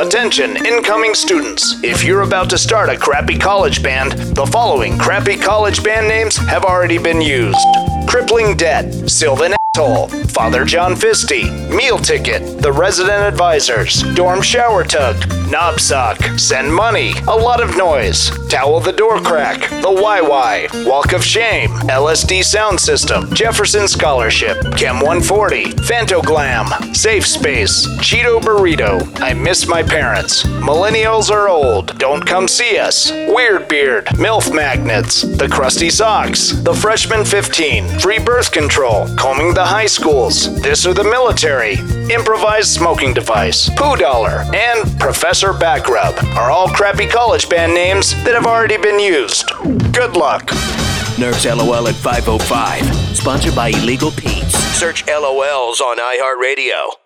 Attention, incoming students. If you're about to start a crappy college band, the following crappy college band names have already been used Crippling Debt, Sylvan Asshole, Father John Fisty, Meal Ticket, The Resident Advisors, Dorm Shower Tug, Knob Sock, Send Money, A Lot of Noise, Towel the Door Crack, The YY, Walk of Shame, LSD Sound System, Jefferson Scholarship, Chem 140, Fantoglam, Safe Space, Cheeto Burrito, I Miss My Parents, Millennials Are Old, Don't Come See Us, Weird Beard, MILF Magnets, The Crusty Socks, The Freshman 15, Free Birth Control, Combing the High Schools, This or the Military, Improvised Smoking Device, Poo Dollar, and Professor Backrub are all crappy college band names that have already been used. Good luck. Nerf's LOL at 505. Sponsored by Illegal Pete's. Search LOLs on iHeartRadio.